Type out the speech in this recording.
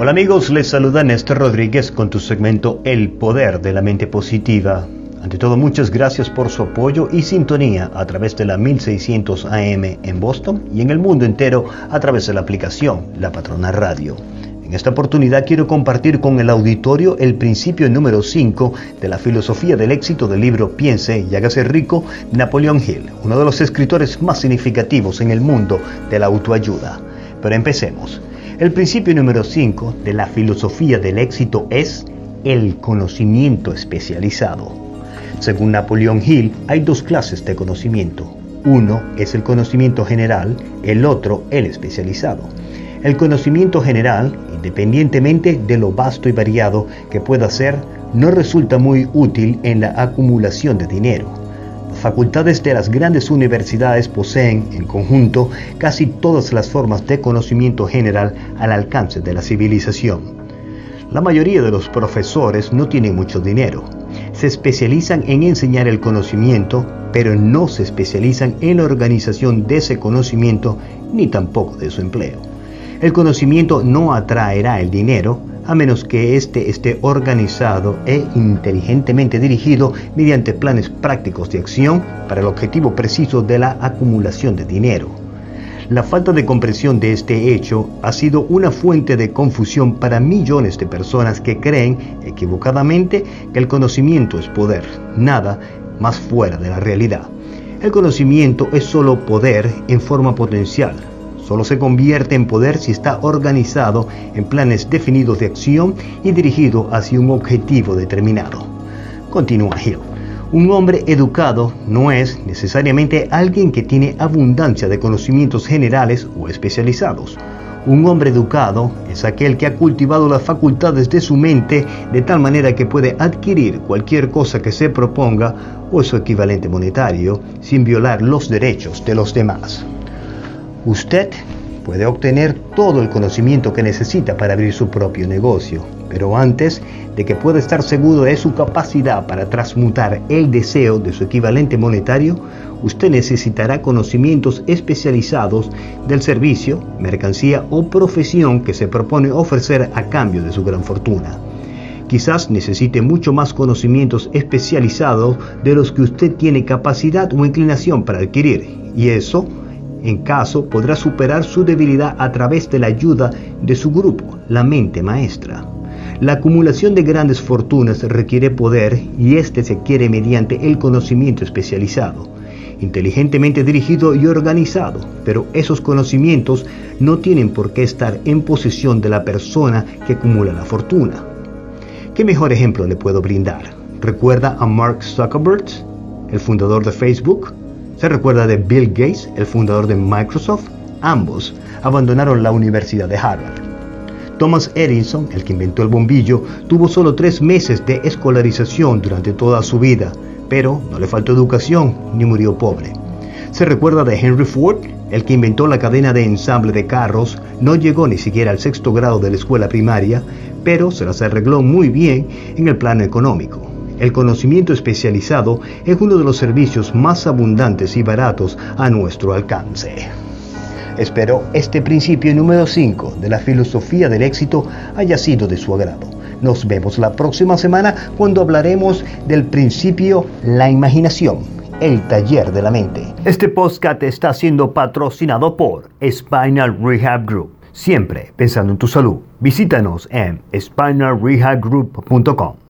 Hola amigos, les saluda Néstor Rodríguez con tu segmento El Poder de la Mente Positiva. Ante todo, muchas gracias por su apoyo y sintonía a través de la 1600 AM en Boston y en el mundo entero a través de la aplicación La Patrona Radio. En esta oportunidad quiero compartir con el auditorio el principio número 5 de la filosofía del éxito del libro Piense y hágase rico, Napoleón Hill, uno de los escritores más significativos en el mundo de la autoayuda. Pero empecemos. El principio número 5 de la filosofía del éxito es el conocimiento especializado. Según Napoleón Hill, hay dos clases de conocimiento. Uno es el conocimiento general, el otro el especializado. El conocimiento general, independientemente de lo vasto y variado que pueda ser, no resulta muy útil en la acumulación de dinero facultades de las grandes universidades poseen, en conjunto, casi todas las formas de conocimiento general al alcance de la civilización. La mayoría de los profesores no tienen mucho dinero. Se especializan en enseñar el conocimiento, pero no se especializan en la organización de ese conocimiento ni tampoco de su empleo. El conocimiento no atraerá el dinero, a menos que éste esté organizado e inteligentemente dirigido mediante planes prácticos de acción para el objetivo preciso de la acumulación de dinero. La falta de comprensión de este hecho ha sido una fuente de confusión para millones de personas que creen equivocadamente que el conocimiento es poder, nada más fuera de la realidad. El conocimiento es solo poder en forma potencial, Solo se convierte en poder si está organizado en planes definidos de acción y dirigido hacia un objetivo determinado. Continúa Hill. Un hombre educado no es necesariamente alguien que tiene abundancia de conocimientos generales o especializados. Un hombre educado es aquel que ha cultivado las facultades de su mente de tal manera que puede adquirir cualquier cosa que se proponga o su equivalente monetario sin violar los derechos de los demás. Usted puede obtener todo el conocimiento que necesita para abrir su propio negocio, pero antes de que pueda estar seguro de su capacidad para transmutar el deseo de su equivalente monetario, usted necesitará conocimientos especializados del servicio, mercancía o profesión que se propone ofrecer a cambio de su gran fortuna. Quizás necesite mucho más conocimientos especializados de los que usted tiene capacidad o inclinación para adquirir, y eso en caso, podrá superar su debilidad a través de la ayuda de su grupo, la mente maestra. La acumulación de grandes fortunas requiere poder y este se quiere mediante el conocimiento especializado, inteligentemente dirigido y organizado, pero esos conocimientos no tienen por qué estar en posesión de la persona que acumula la fortuna. ¿Qué mejor ejemplo le puedo brindar? ¿Recuerda a Mark Zuckerberg, el fundador de Facebook? ¿Se recuerda de Bill Gates, el fundador de Microsoft? Ambos abandonaron la Universidad de Harvard. Thomas Edison, el que inventó el bombillo, tuvo solo tres meses de escolarización durante toda su vida, pero no le faltó educación ni murió pobre. Se recuerda de Henry Ford, el que inventó la cadena de ensamble de carros, no llegó ni siquiera al sexto grado de la escuela primaria, pero se las arregló muy bien en el plano económico. El conocimiento especializado es uno de los servicios más abundantes y baratos a nuestro alcance. Espero este principio número 5 de la filosofía del éxito haya sido de su agrado. Nos vemos la próxima semana cuando hablaremos del principio la imaginación, el taller de la mente. Este podcast está siendo patrocinado por Spinal Rehab Group. Siempre pensando en tu salud. Visítanos en spinalrehabgroup.com.